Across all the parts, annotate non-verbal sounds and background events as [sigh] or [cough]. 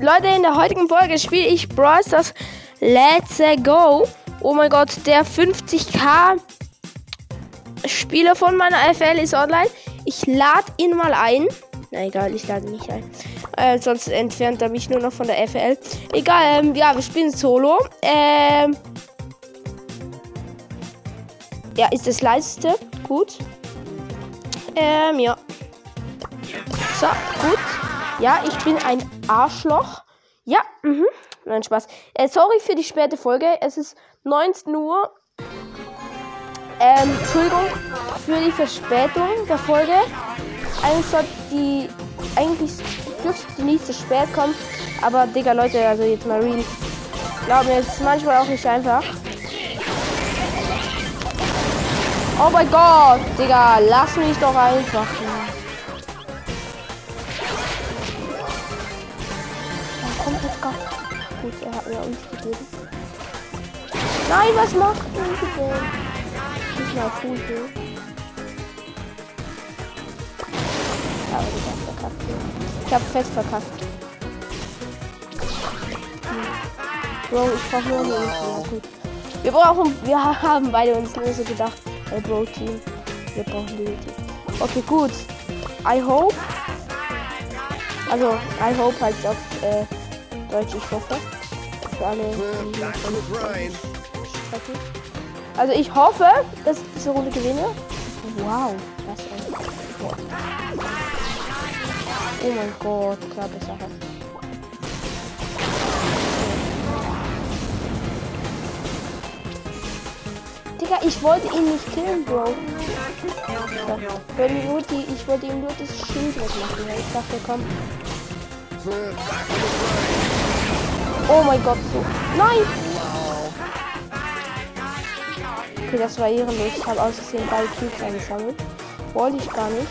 Leute, in der heutigen Folge spiele ich Brawl Stars Let's Go. Oh mein Gott, der 50k Spieler von meiner FL ist online. Ich lade ihn mal ein. Na egal, ich lade ihn nicht ein. Äh, sonst entfernt er mich nur noch von der FL. Egal, ähm, ja, wir spielen Solo. Ähm, ja, ist das leiseste. Gut. Ähm, ja. So, gut. Ja, ich bin ein Arschloch. Ja, mhm. Nein, Spaß. Äh, sorry für die späte Folge. Es ist 19 Uhr. Ähm, Entschuldigung für die Verspätung der Folge. Eigentlich sollte die. Eigentlich dürfte die nicht so spät kommen. Aber, Digga, Leute, also jetzt mal real. Glaub mir, es ist manchmal auch nicht einfach. Oh mein Gott, Digga, lass mich doch einfach. Er mir uns gegeben. Nein, was macht er denn? Nicht mal cool, Aber du hast verkackt. Ich hab fest verkackt. Bro, ich brauch nur eine Ja, gut. Wir brauchen, wir haben beide uns so gedacht, hey Bro Team, wir brauchen die Ulti. Okay, gut. I hope. Also, I hope heißt auf äh, Deutsch, ich hoffe. Für alle. Also ich hoffe, dass ich diese Runde gewinne. Wow, was ein Gott. Oh mein Gott, klar besser. Digga, ich wollte ihn nicht killen, Bro. So. Nur die, ich wollte ihm nur das Schild wegmachen. Ich dachte, komm. Oh mein Gott, so. Nein! Okay, das war ehrenlos. Ich habe ausgesehen beide Cubes eingesammelt. Wollte ich gar nicht.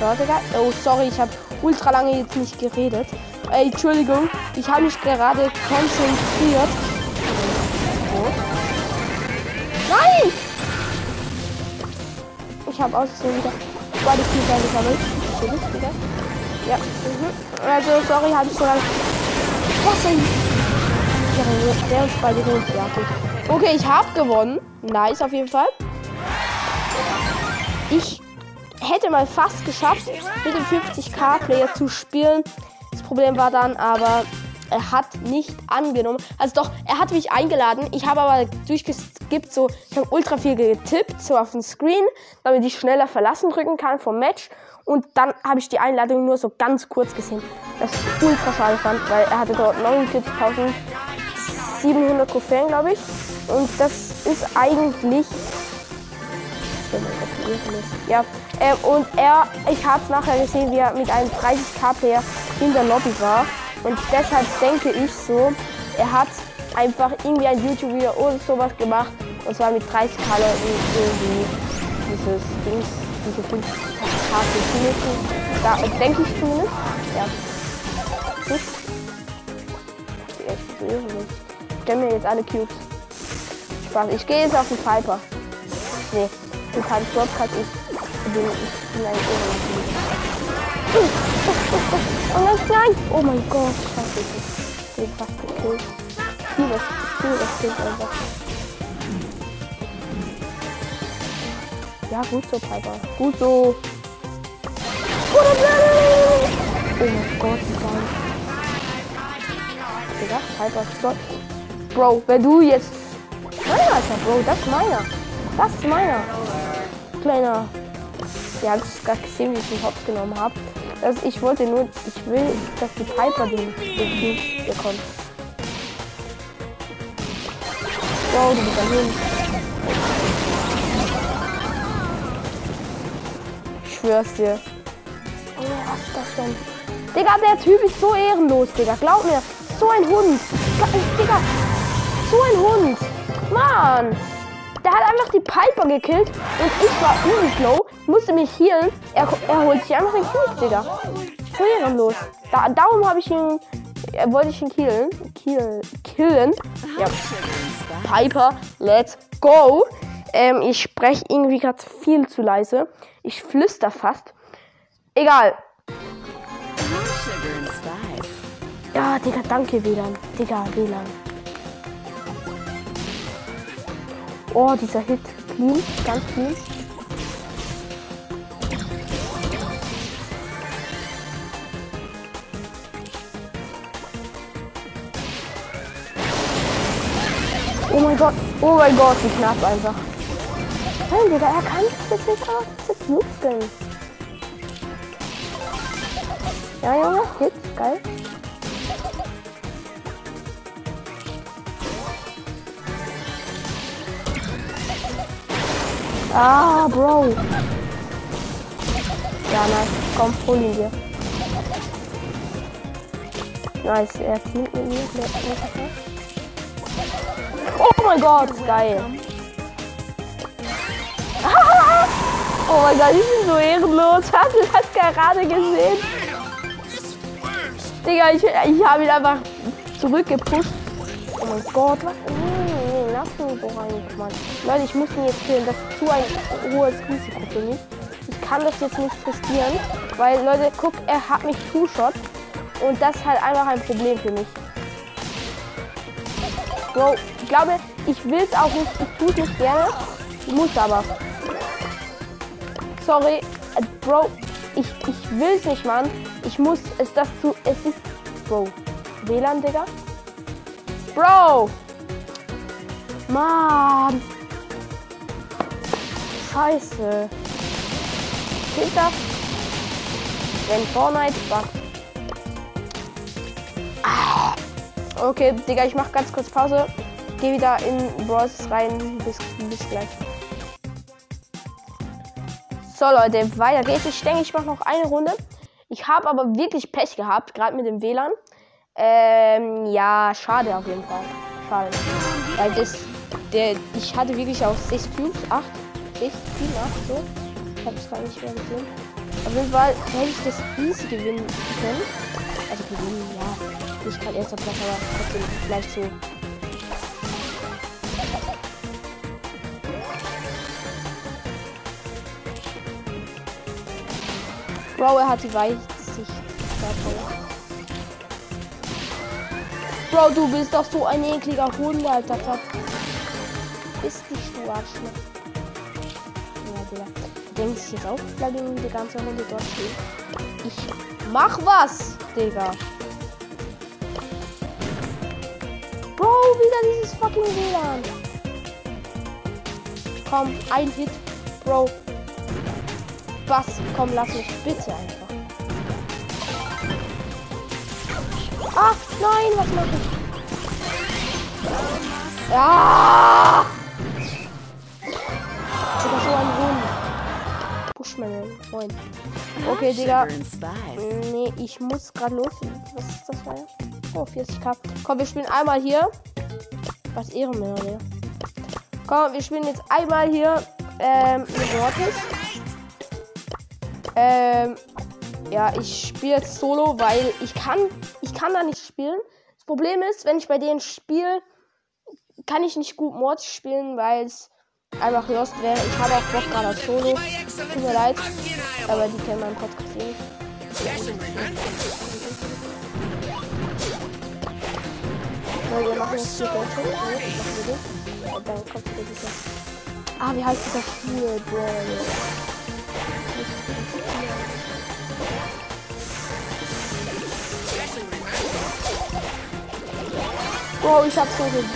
So. Oh, sorry, ich habe ultra lange jetzt nicht geredet. Ey, Entschuldigung, ich habe mich gerade konzentriert Nein! Ich habe außerdem wieder beide Kiefer gesammelt. Natürlich wieder. Ja. Mhm. Also, sorry, habe ich so lange. Was denn? Der uns beide holt. Ja, gut. Okay, ich habe gewonnen. Nice auf jeden Fall. Ich hätte mal fast geschafft, mit dem 50k-Player zu spielen. Das Problem war dann aber, er hat nicht angenommen. Also doch, er hat mich eingeladen. Ich habe aber durchgeskippt, so, ich habe ultra viel getippt, so auf den Screen, damit ich schneller verlassen drücken kann vom Match. Und dann habe ich die Einladung nur so ganz kurz gesehen. Das ich ultra schade fand, weil er hatte dort 49.700 Trophäen, glaube ich. Und das ist eigentlich ja, ähm, und er, ich habe nachher gesehen, wie er mit einem 30k-Player in der Lobby war. Und deshalb denke ich so, er hat einfach irgendwie ein YouTube-Video oder sowas gemacht. Und zwar mit 30 Leuten irgendwie dieses Dings, diese 50 K Da denke ich zumindest. Ja. Ich stelle mir jetzt alle Cubes. Spaß. Ich gehe jetzt auf den Piper. Nee, du kannst Broadcast ich. Ich ich bin ein Irre. Oh nein, nein! Oh mein Gott, scheiße. Ich bin fast gekillt. Viel was, viel was geht einfach. Ja, gut so, Piper. Gut so. Oh mein Gott, wie. Digga, Piper, stopp. Bro, wenn du jetzt... Nein, Alter, Bro, das ist meiner. Das ist meiner. Kleiner. Ja, das ist gar gesehen, wie ich den Hops genommen habe. Also ich wollte nur, ich will, dass die Piper den, den Cube bekommt. Wow, du bist daneben. Ich schwör's dir. Oh, was ist das denn? Digga, der Typ ist so ehrenlos, Digga. Glaub mir. So ein Hund. Digga. So ein Hund. Mann. Der hat einfach die Piper gekillt und ich war übel slow, musste mich healen. Er, er holt sich einfach den Cube, Digga. So ehrenlos. Da, darum habe ich ihn äh, wollte ich ihn killen. Kill, killen. Ja. Piper, let's go. Ähm, ich spreche irgendwie gerade viel zu leise. Ich flüster fast. Egal. Ja, Digga, danke WLAN. Digga, WLAN. Oh, dieser Hit. Clean, ganz clean. Oh mein Gott, oh mein Gott, wie knapp einfach. Nein, Digga, er kann sich jetzt nicht aus. Das. Ja, Junge, Hit, geil. Ah, Bro. Ja, nice. Komm, hol ihn dir. Nice, er teamt mit mir. Oh mein Gott, geil. [laughs] Oh mein Gott, ich bin so ehrenlos. Hast du das gerade gesehen? Digga, ich, ich habe ihn einfach zurückgepusht. Oh mein Gott, was? Nee, lass mich so reinkommen. Leute, ich muss ihn jetzt killen. Das ist zu ein hohes Risiko für mich. Ich kann das jetzt nicht riskieren, weil, Leute, guck, er hat mich Two-Shot. Und das ist halt einfach ein Problem für mich. Ich glaube, ich will es auch nicht. Ich tue es nicht gerne. Ich muss aber. Sorry, äh, Bro, ich, ich will es nicht, Mann. Ich muss es das zu. Es ist. Bro. WLAN, Digga. Bro! Mann! Scheiße. Killt das? Wenn Fortnite buggt. Ah. Okay, Digga, ich mach ganz kurz Pause. Geh wieder in Bros rein. Bis, bis gleich. So, Leute, weiter geht's. Ich denke, ich mache noch eine Runde. Ich habe aber wirklich Pech gehabt, gerade mit dem WLAN. Ähm, ja, schade auf jeden Fall. Schade. Weil das, der, ich hatte wirklich auch 6 Cubes, 8, 6, 7, 8, so. Ich habe es gar nicht mehr gesehen. Auf jeden Fall hätte ich das easy gewinnen können. Also gewinnen, ja. Nicht gerade erster Platz, aber trotzdem vielleicht so Bro, er hat die Weitsicht. Bro, du bist doch so ein ekliger Hund, Alter. Bist dich, du Arschloch. Ja, Digga. Denkst du jetzt auch, bleib die ganze Runde dort stehen? Ich mach was, Digga. Bro, wieder dieses fucking WLAN. Komm, ein Hit. Bro, was? Komm, lass mich bitte einfach. Ah, nein, was mache ich? Ja! Digga, so ein Hund. Bushman, Freund. Okay, Digga. Nee, ich muss gerade los. Was ist das für Oh, 40k. Komm, wir spielen einmal hier. Was Ehrenmänner, Digga. Komm, wir spielen jetzt einmal hier ähm, mit Mortis. Ähm, ja, ich spiele jetzt Solo, weil ich kann, ich kann da nicht spielen. Das Problem ist, wenn ich bei denen spiele, kann ich nicht gut Mods spielen, weil es einfach lost wäre. Ich habe auch Bock gerade auf Solo. Tut mir leid, aber die kennen meinen Podcast eh nicht. Wir machen jetzt hier wieder dieser. Ah, wie heißt dieser Spiel? Boah, Oh, ich hab so gewusst.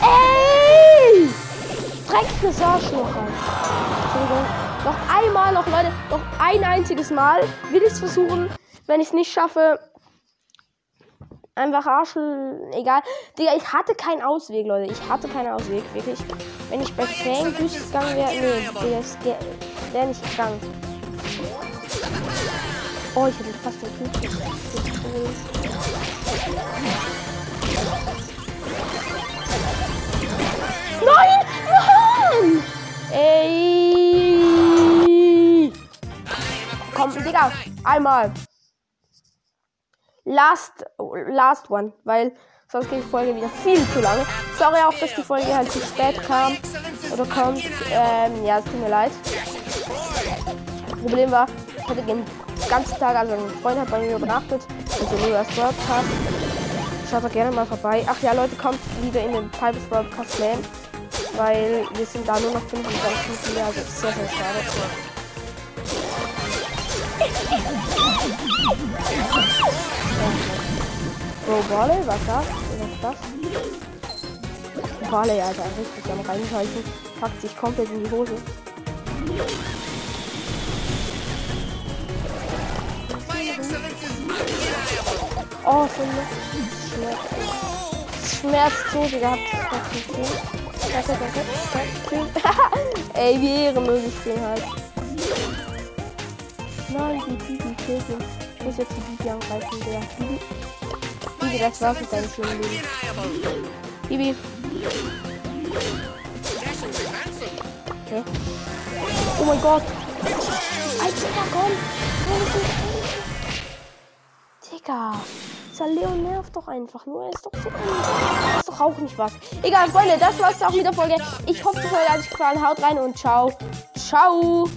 Ey! Dreckiges Arschloch. Noch einmal, noch Leute, noch ein einziges Mal will ich es versuchen. Wenn ich es nicht schaffe, einfach Arschel, egal. Digga, ich hatte keinen Ausweg, Leute. Ich hatte keinen Ausweg, wirklich. Wenn ich bei Fang durchgegangen wäre, nee, der wäre nicht gegangen. Oh, ich hätte fast den Typ. Nein! Nein! Ey! Digga, einmal. Last, last one, weil sonst geht die Folge wieder viel zu lange. Sorry auch, dass die Folge halt zu spät kam oder kommt. Ähm, ja, es tut mir leid. Das Problem war, ich hatte den ganzen Tag, also ein Freund hat bei mir übernachtet, also nur das Podcast. Schaut da gerne mal vorbei. Ach ja, Leute, kommt wieder in den Pipes Podcast Clan, weil wir sind da nur noch 25 Mitglieder, also sehr, sehr schade. Bro, Barley, was das? Was ist das? Barley, Alter, richtig am reinscheißen. Packt sich komplett in die Hose. Oh, so Schmerz. Schmerzt so, Digga. Habt ihr das gesehen? [laughs] Ey, wie ehrenlos ich bin halt. Nein, die Bibi killt ihn. Ich muss jetzt die Bibi angreifen, der. Bibi. Bibi, das war's mit deinem schönen Leben. Bibi. Okay. Oh mein Gott. Alter, komm. Digga. Dieser Leon nervt doch einfach nur. Er ist doch so. Das ist doch auch nicht was. Egal, Freunde, das war's auch mit der Folge. Ich hoffe, es hat euch gefallen. Haut rein und ciao. Ciao.